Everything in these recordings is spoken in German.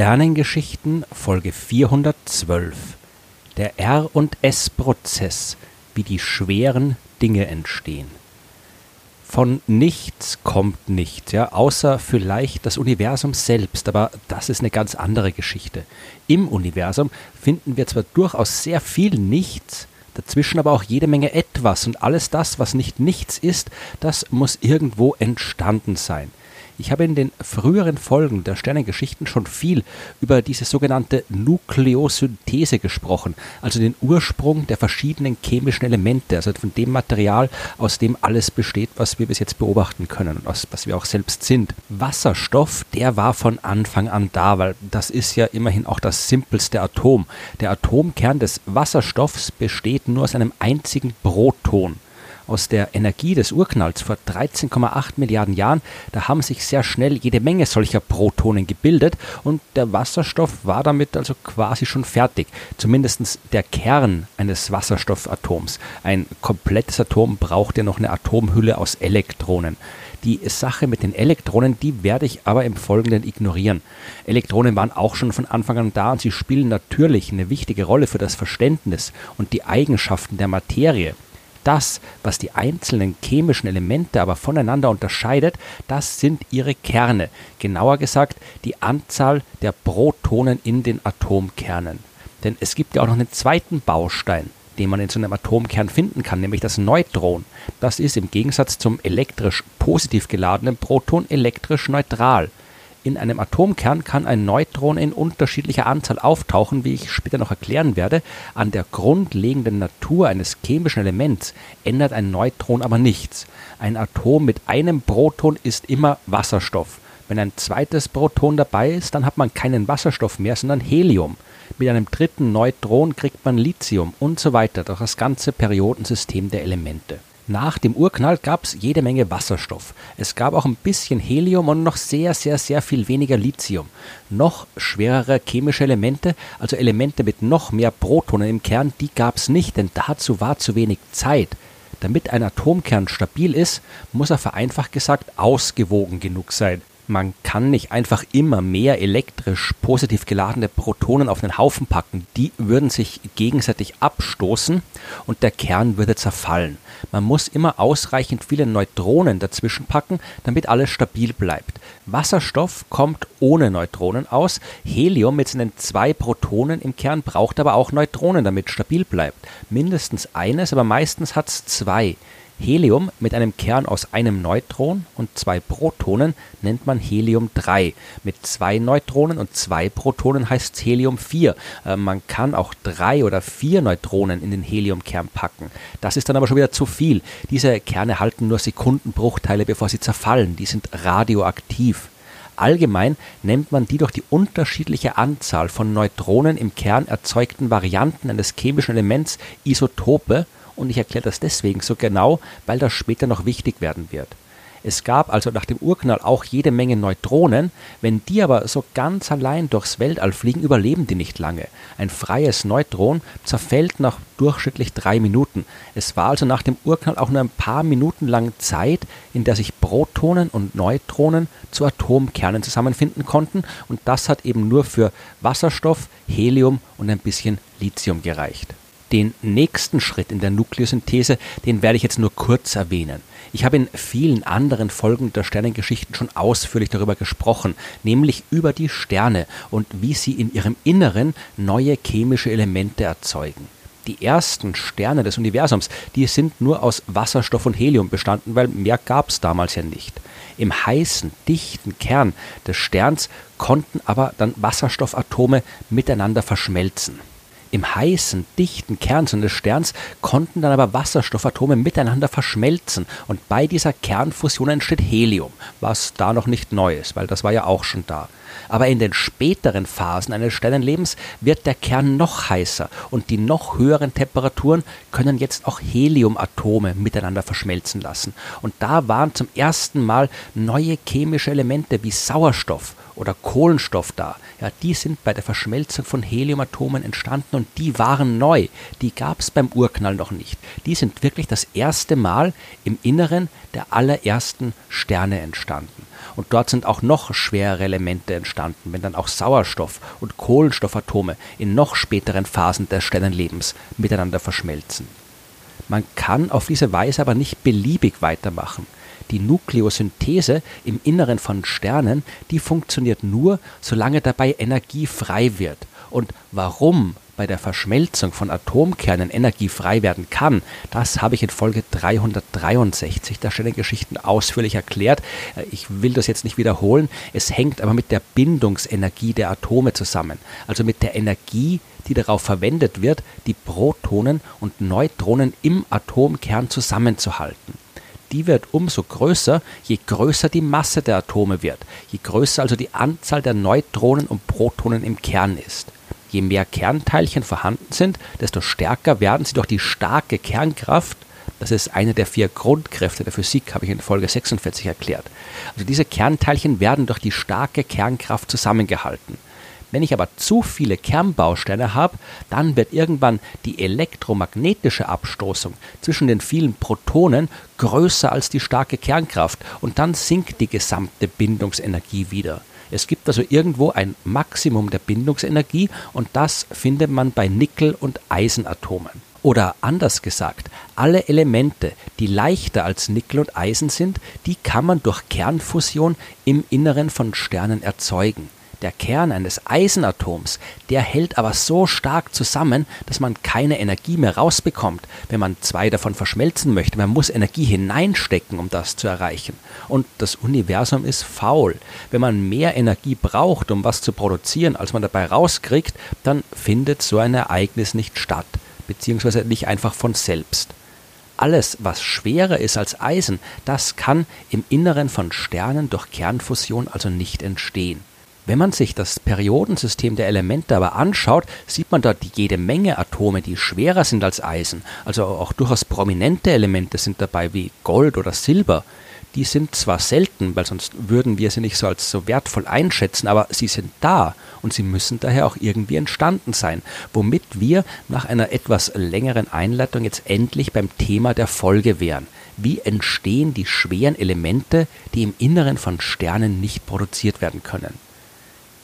Sternengeschichten Folge 412 Der R und S Prozess, wie die schweren Dinge entstehen. Von nichts kommt nichts, ja, außer vielleicht das Universum selbst, aber das ist eine ganz andere Geschichte. Im Universum finden wir zwar durchaus sehr viel Nichts, dazwischen aber auch jede Menge etwas und alles das, was nicht nichts ist, das muss irgendwo entstanden sein. Ich habe in den früheren Folgen der Sternengeschichten schon viel über diese sogenannte Nukleosynthese gesprochen, also den Ursprung der verschiedenen chemischen Elemente, also von dem Material, aus dem alles besteht, was wir bis jetzt beobachten können und aus, was wir auch selbst sind. Wasserstoff, der war von Anfang an da, weil das ist ja immerhin auch das simpelste Atom. Der Atomkern des Wasserstoffs besteht nur aus einem einzigen Proton aus der Energie des Urknalls vor 13,8 Milliarden Jahren, da haben sich sehr schnell jede Menge solcher Protonen gebildet und der Wasserstoff war damit also quasi schon fertig. Zumindest der Kern eines Wasserstoffatoms. Ein komplettes Atom braucht ja noch eine Atomhülle aus Elektronen. Die Sache mit den Elektronen, die werde ich aber im Folgenden ignorieren. Elektronen waren auch schon von Anfang an da und sie spielen natürlich eine wichtige Rolle für das Verständnis und die Eigenschaften der Materie. Das, was die einzelnen chemischen Elemente aber voneinander unterscheidet, das sind ihre Kerne, genauer gesagt die Anzahl der Protonen in den Atomkernen. Denn es gibt ja auch noch einen zweiten Baustein, den man in so einem Atomkern finden kann, nämlich das Neutron. Das ist im Gegensatz zum elektrisch positiv geladenen Proton elektrisch neutral. In einem Atomkern kann ein Neutron in unterschiedlicher Anzahl auftauchen, wie ich später noch erklären werde. An der grundlegenden Natur eines chemischen Elements ändert ein Neutron aber nichts. Ein Atom mit einem Proton ist immer Wasserstoff. Wenn ein zweites Proton dabei ist, dann hat man keinen Wasserstoff mehr, sondern Helium. Mit einem dritten Neutron kriegt man Lithium und so weiter durch das ganze Periodensystem der Elemente. Nach dem Urknall gab es jede Menge Wasserstoff. Es gab auch ein bisschen Helium und noch sehr, sehr, sehr viel weniger Lithium. Noch schwerere chemische Elemente, also Elemente mit noch mehr Protonen im Kern, die gab es nicht, denn dazu war zu wenig Zeit. Damit ein Atomkern stabil ist, muss er vereinfacht gesagt ausgewogen genug sein. Man kann nicht einfach immer mehr elektrisch positiv geladene Protonen auf den Haufen packen. Die würden sich gegenseitig abstoßen und der Kern würde zerfallen. Man muss immer ausreichend viele Neutronen dazwischen packen, damit alles stabil bleibt. Wasserstoff kommt ohne Neutronen aus. Helium mit seinen zwei Protonen im Kern braucht aber auch Neutronen, damit stabil bleibt. Mindestens eines, aber meistens hat es zwei. Helium mit einem Kern aus einem Neutron und zwei Protonen nennt man Helium-3. Mit zwei Neutronen und zwei Protonen heißt es Helium-4. Äh, man kann auch drei oder vier Neutronen in den Heliumkern packen. Das ist dann aber schon wieder zu viel. Diese Kerne halten nur Sekundenbruchteile, bevor sie zerfallen. Die sind radioaktiv. Allgemein nennt man die durch die unterschiedliche Anzahl von Neutronen im Kern erzeugten Varianten eines chemischen Elements Isotope und ich erkläre das deswegen so genau, weil das später noch wichtig werden wird. Es gab also nach dem Urknall auch jede Menge Neutronen, wenn die aber so ganz allein durchs Weltall fliegen, überleben die nicht lange. Ein freies Neutron zerfällt nach durchschnittlich drei Minuten. Es war also nach dem Urknall auch nur ein paar Minuten lang Zeit, in der sich Protonen und Neutronen zu Atomkernen zusammenfinden konnten und das hat eben nur für Wasserstoff, Helium und ein bisschen Lithium gereicht. Den nächsten Schritt in der Nukleosynthese, den werde ich jetzt nur kurz erwähnen. Ich habe in vielen anderen Folgen der Sternengeschichten schon ausführlich darüber gesprochen, nämlich über die Sterne und wie sie in ihrem Inneren neue chemische Elemente erzeugen. Die ersten Sterne des Universums, die sind nur aus Wasserstoff und Helium bestanden, weil mehr gab es damals ja nicht. Im heißen, dichten Kern des Sterns konnten aber dann Wasserstoffatome miteinander verschmelzen. Im heißen, dichten Kern des Sterns konnten dann aber Wasserstoffatome miteinander verschmelzen und bei dieser Kernfusion entsteht Helium, was da noch nicht neu ist, weil das war ja auch schon da. Aber in den späteren Phasen eines Sternenlebens wird der Kern noch heißer und die noch höheren Temperaturen können jetzt auch Heliumatome miteinander verschmelzen lassen. Und da waren zum ersten Mal neue chemische Elemente wie Sauerstoff oder Kohlenstoff da. Ja, die sind bei der Verschmelzung von Heliumatomen entstanden und die waren neu. Die gab es beim Urknall noch nicht. Die sind wirklich das erste Mal im Inneren der allerersten Sterne entstanden. Und dort sind auch noch schwerere Elemente entstanden, wenn dann auch Sauerstoff und Kohlenstoffatome in noch späteren Phasen des Sternenlebens miteinander verschmelzen. Man kann auf diese Weise aber nicht beliebig weitermachen. Die Nukleosynthese im Inneren von Sternen, die funktioniert nur, solange dabei Energie frei wird. Und warum bei der Verschmelzung von Atomkernen Energie frei werden kann, das habe ich in Folge 363 der Sternengeschichten ausführlich erklärt. Äh, ich will das jetzt nicht wiederholen. Es hängt aber mit der Bindungsenergie der Atome zusammen, also mit der Energie, die darauf verwendet wird, die Protonen und Neutronen im Atomkern zusammenzuhalten die wird umso größer, je größer die Masse der Atome wird, je größer also die Anzahl der Neutronen und Protonen im Kern ist. Je mehr Kernteilchen vorhanden sind, desto stärker werden sie durch die starke Kernkraft. Das ist eine der vier Grundkräfte der Physik, habe ich in Folge 46 erklärt. Also diese Kernteilchen werden durch die starke Kernkraft zusammengehalten. Wenn ich aber zu viele Kernbausteine habe, dann wird irgendwann die elektromagnetische Abstoßung zwischen den vielen Protonen größer als die starke Kernkraft und dann sinkt die gesamte Bindungsenergie wieder. Es gibt also irgendwo ein Maximum der Bindungsenergie und das findet man bei Nickel- und Eisenatomen. Oder anders gesagt, alle Elemente, die leichter als Nickel und Eisen sind, die kann man durch Kernfusion im Inneren von Sternen erzeugen. Der Kern eines Eisenatoms, der hält aber so stark zusammen, dass man keine Energie mehr rausbekommt, wenn man zwei davon verschmelzen möchte. Man muss Energie hineinstecken, um das zu erreichen. Und das Universum ist faul. Wenn man mehr Energie braucht, um was zu produzieren, als man dabei rauskriegt, dann findet so ein Ereignis nicht statt, beziehungsweise nicht einfach von selbst alles, was schwerer ist als Eisen, das kann im Inneren von Sternen durch Kernfusion also nicht entstehen. Wenn man sich das Periodensystem der Elemente aber anschaut, sieht man dort jede Menge Atome, die schwerer sind als Eisen. Also auch durchaus prominente Elemente sind dabei wie Gold oder Silber. Die sind zwar selten, weil sonst würden wir sie nicht so als so wertvoll einschätzen, aber sie sind da und sie müssen daher auch irgendwie entstanden sein, womit wir nach einer etwas längeren Einleitung jetzt endlich beim Thema der Folge wären. Wie entstehen die schweren Elemente, die im Inneren von Sternen nicht produziert werden können?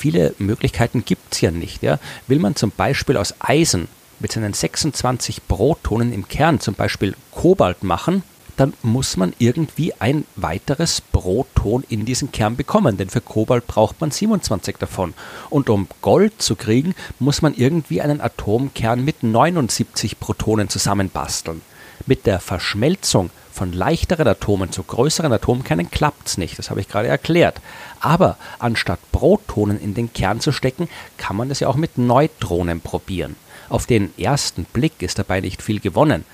Viele Möglichkeiten gibt es ja nicht. Ja. Will man zum Beispiel aus Eisen mit seinen 26 Protonen im Kern zum Beispiel Kobalt machen, dann muss man irgendwie ein weiteres Proton in diesen Kern bekommen, denn für Kobalt braucht man 27 davon. Und um Gold zu kriegen, muss man irgendwie einen Atomkern mit 79 Protonen zusammenbasteln. Mit der Verschmelzung von leichteren Atomen zu größeren Atomkernen klappt es nicht, das habe ich gerade erklärt. Aber anstatt Protonen in den Kern zu stecken, kann man das ja auch mit Neutronen probieren. Auf den ersten Blick ist dabei nicht viel gewonnen.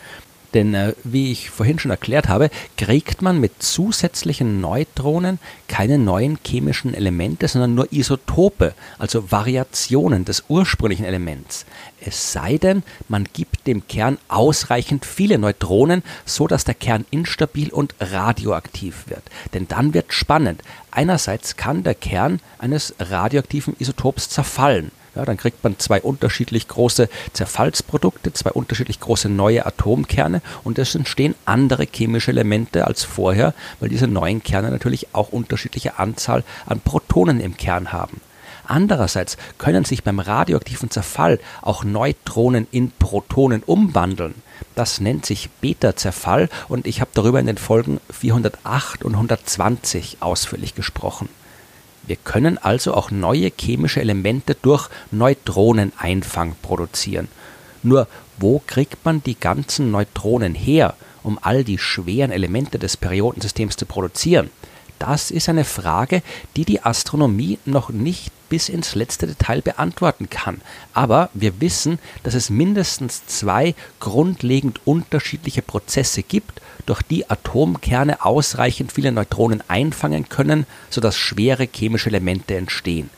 Denn äh, wie ich vorhin schon erklärt habe, kriegt man mit zusätzlichen Neutronen keine neuen chemischen Elemente, sondern nur Isotope, also Variationen des ursprünglichen Elements. Es sei denn, man gibt dem Kern ausreichend viele Neutronen, so dass der Kern instabil und radioaktiv wird. Denn dann wird spannend. Einerseits kann der Kern eines radioaktiven Isotops zerfallen. Ja, dann kriegt man zwei unterschiedlich große Zerfallsprodukte, zwei unterschiedlich große neue Atomkerne und es entstehen andere chemische Elemente als vorher, weil diese neuen Kerne natürlich auch unterschiedliche Anzahl an Protonen im Kern haben. Andererseits können sich beim radioaktiven Zerfall auch Neutronen in Protonen umwandeln. Das nennt sich Beta-Zerfall und ich habe darüber in den Folgen 408 und 120 ausführlich gesprochen. Wir können also auch neue chemische Elemente durch Neutroneneinfang produzieren. Nur wo kriegt man die ganzen Neutronen her, um all die schweren Elemente des Periodensystems zu produzieren? Das ist eine Frage, die die Astronomie noch nicht bis ins letzte Detail beantworten kann. Aber wir wissen, dass es mindestens zwei grundlegend unterschiedliche Prozesse gibt, durch die Atomkerne ausreichend viele Neutronen einfangen können, sodass schwere chemische Elemente entstehen.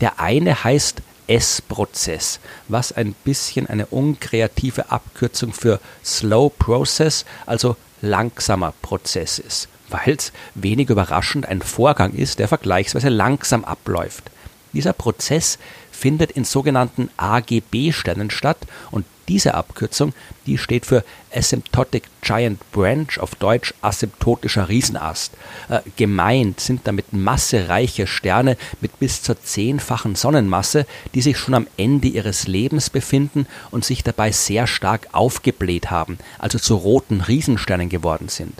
Der eine heißt S-Prozess, was ein bisschen eine unkreative Abkürzung für Slow Process, also langsamer Prozess ist, weil es wenig überraschend ein Vorgang ist, der vergleichsweise langsam abläuft. Dieser Prozess findet in sogenannten AGB-Sternen statt und diese Abkürzung, die steht für Asymptotic Giant Branch, auf Deutsch asymptotischer Riesenast. Äh, gemeint sind damit massereiche Sterne mit bis zur zehnfachen Sonnenmasse, die sich schon am Ende ihres Lebens befinden und sich dabei sehr stark aufgebläht haben, also zu roten Riesensternen geworden sind.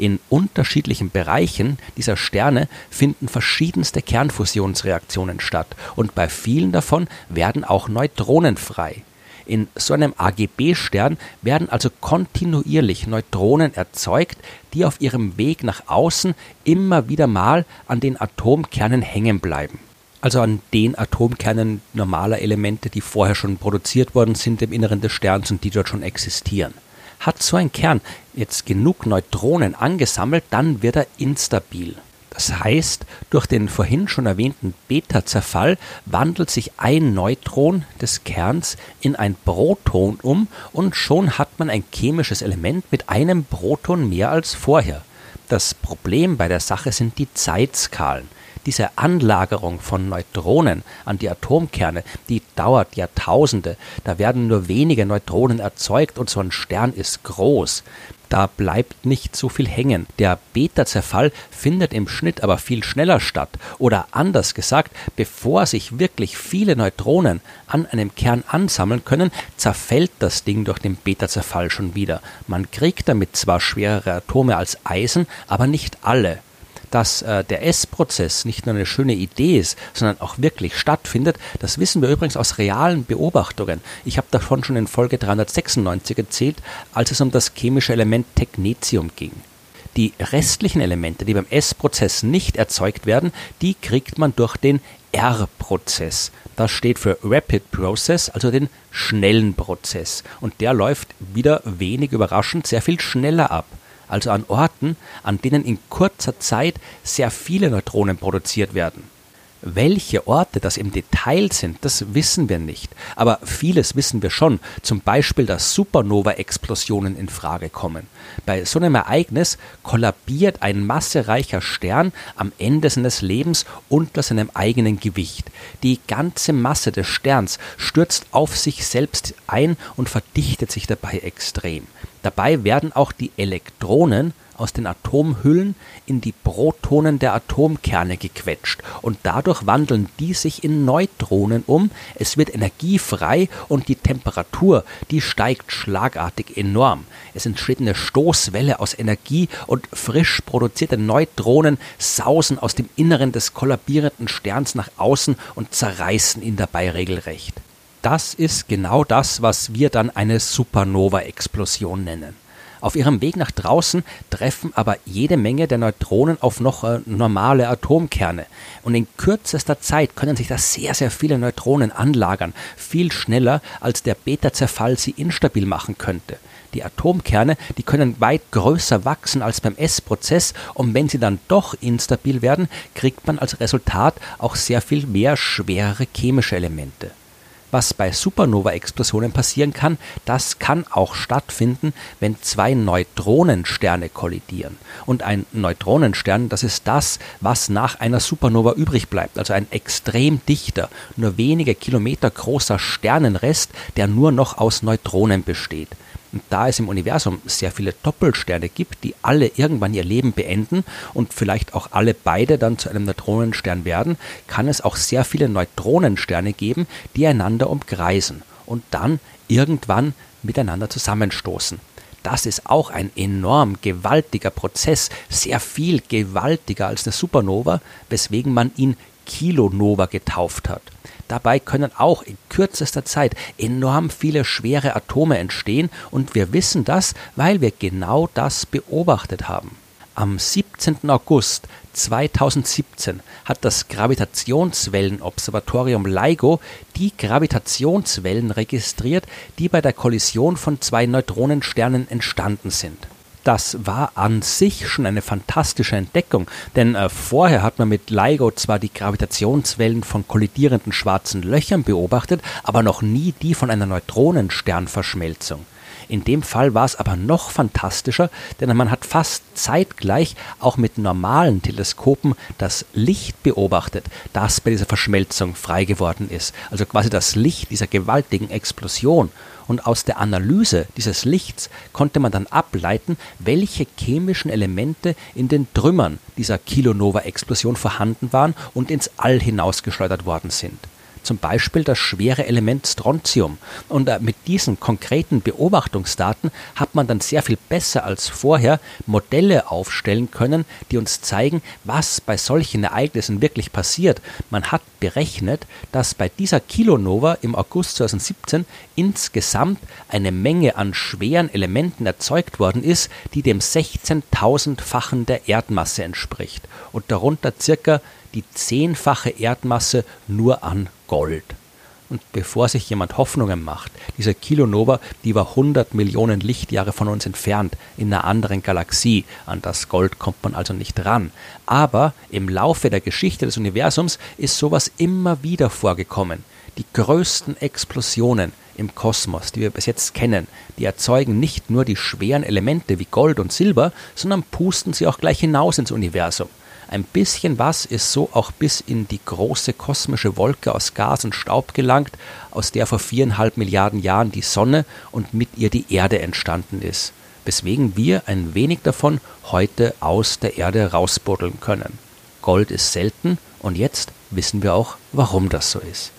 In unterschiedlichen Bereichen dieser Sterne finden verschiedenste Kernfusionsreaktionen statt und bei vielen davon werden auch Neutronen frei. In so einem AGB-Stern werden also kontinuierlich Neutronen erzeugt, die auf ihrem Weg nach außen immer wieder mal an den Atomkernen hängen bleiben. Also an den Atomkernen normaler Elemente, die vorher schon produziert worden sind im Inneren des Sterns und die dort schon existieren. Hat so ein Kern jetzt genug Neutronen angesammelt, dann wird er instabil. Das heißt, durch den vorhin schon erwähnten Beta-Zerfall wandelt sich ein Neutron des Kerns in ein Proton um und schon hat man ein chemisches Element mit einem Proton mehr als vorher. Das Problem bei der Sache sind die Zeitskalen. Diese Anlagerung von Neutronen an die Atomkerne, die dauert Jahrtausende. Da werden nur wenige Neutronen erzeugt und so ein Stern ist groß. Da bleibt nicht so viel hängen. Der Beta-Zerfall findet im Schnitt aber viel schneller statt. Oder anders gesagt, bevor sich wirklich viele Neutronen an einem Kern ansammeln können, zerfällt das Ding durch den Beta-Zerfall schon wieder. Man kriegt damit zwar schwerere Atome als Eisen, aber nicht alle dass äh, der S-Prozess nicht nur eine schöne Idee ist, sondern auch wirklich stattfindet, das wissen wir übrigens aus realen Beobachtungen. Ich habe davon schon in Folge 396 erzählt, als es um das chemische Element Technetium ging. Die restlichen Elemente, die beim S-Prozess nicht erzeugt werden, die kriegt man durch den R-Prozess. Das steht für Rapid Process, also den schnellen Prozess. Und der läuft wieder wenig überraschend sehr viel schneller ab also an Orten, an denen in kurzer Zeit sehr viele Neutronen produziert werden. Welche Orte das im Detail sind, das wissen wir nicht. Aber vieles wissen wir schon. Zum Beispiel, dass Supernova-Explosionen in Frage kommen. Bei so einem Ereignis kollabiert ein massereicher Stern am Ende seines Lebens unter seinem eigenen Gewicht. Die ganze Masse des Sterns stürzt auf sich selbst ein und verdichtet sich dabei extrem. Dabei werden auch die Elektronen aus den Atomhüllen in die Protonen der Atomkerne gequetscht und dadurch wandeln die sich in Neutronen um, es wird Energie frei und die Temperatur, die steigt schlagartig enorm. Es entsteht eine Stoßwelle aus Energie und frisch produzierte Neutronen sausen aus dem Inneren des kollabierenden Sterns nach außen und zerreißen ihn dabei regelrecht. Das ist genau das, was wir dann eine Supernova-Explosion nennen. Auf ihrem Weg nach draußen treffen aber jede Menge der Neutronen auf noch äh, normale Atomkerne. Und in kürzester Zeit können sich da sehr, sehr viele Neutronen anlagern. Viel schneller, als der Beta-Zerfall sie instabil machen könnte. Die Atomkerne, die können weit größer wachsen als beim S-Prozess und wenn sie dann doch instabil werden, kriegt man als Resultat auch sehr viel mehr schwere chemische Elemente. Was bei Supernova-Explosionen passieren kann, das kann auch stattfinden, wenn zwei Neutronensterne kollidieren. Und ein Neutronenstern, das ist das, was nach einer Supernova übrig bleibt, also ein extrem dichter, nur wenige Kilometer großer Sternenrest, der nur noch aus Neutronen besteht. Und da es im Universum sehr viele Doppelsterne gibt, die alle irgendwann ihr Leben beenden und vielleicht auch alle beide dann zu einem Neutronenstern werden, kann es auch sehr viele Neutronensterne geben, die einander umkreisen und dann irgendwann miteinander zusammenstoßen. Das ist auch ein enorm gewaltiger Prozess, sehr viel gewaltiger als eine Supernova, weswegen man ihn Kilonova getauft hat. Dabei können auch in kürzester Zeit enorm viele schwere Atome entstehen und wir wissen das, weil wir genau das beobachtet haben. Am 17. August 2017 hat das Gravitationswellenobservatorium LIGO die Gravitationswellen registriert, die bei der Kollision von zwei Neutronensternen entstanden sind das war an sich schon eine fantastische Entdeckung, denn äh, vorher hat man mit LIGO zwar die Gravitationswellen von kollidierenden schwarzen Löchern beobachtet, aber noch nie die von einer Neutronensternverschmelzung. In dem Fall war es aber noch fantastischer, denn man hat fast zeitgleich auch mit normalen Teleskopen das Licht beobachtet, das bei dieser Verschmelzung frei geworden ist. Also quasi das Licht dieser gewaltigen Explosion. Und aus der Analyse dieses Lichts konnte man dann ableiten, welche chemischen Elemente in den Trümmern dieser Kilonova-Explosion vorhanden waren und ins All hinausgeschleudert worden sind zum Beispiel das schwere Element Strontium. Und äh, mit diesen konkreten Beobachtungsdaten hat man dann sehr viel besser als vorher Modelle aufstellen können, die uns zeigen, was bei solchen Ereignissen wirklich passiert. Man hat berechnet, dass bei dieser Kilonova im August 2017 insgesamt eine Menge an schweren Elementen erzeugt worden ist, die dem 16.000-fachen der Erdmasse entspricht und darunter circa die zehnfache Erdmasse nur an Gold. Und bevor sich jemand Hoffnungen macht, diese Kilonova, die war 100 Millionen Lichtjahre von uns entfernt, in einer anderen Galaxie. An das Gold kommt man also nicht ran. Aber im Laufe der Geschichte des Universums ist sowas immer wieder vorgekommen. Die größten Explosionen im Kosmos, die wir bis jetzt kennen, die erzeugen nicht nur die schweren Elemente wie Gold und Silber, sondern pusten sie auch gleich hinaus ins Universum. Ein bisschen was ist so auch bis in die große kosmische Wolke aus Gas und Staub gelangt, aus der vor viereinhalb Milliarden Jahren die Sonne und mit ihr die Erde entstanden ist, weswegen wir ein wenig davon heute aus der Erde rausbuddeln können. Gold ist selten und jetzt wissen wir auch, warum das so ist.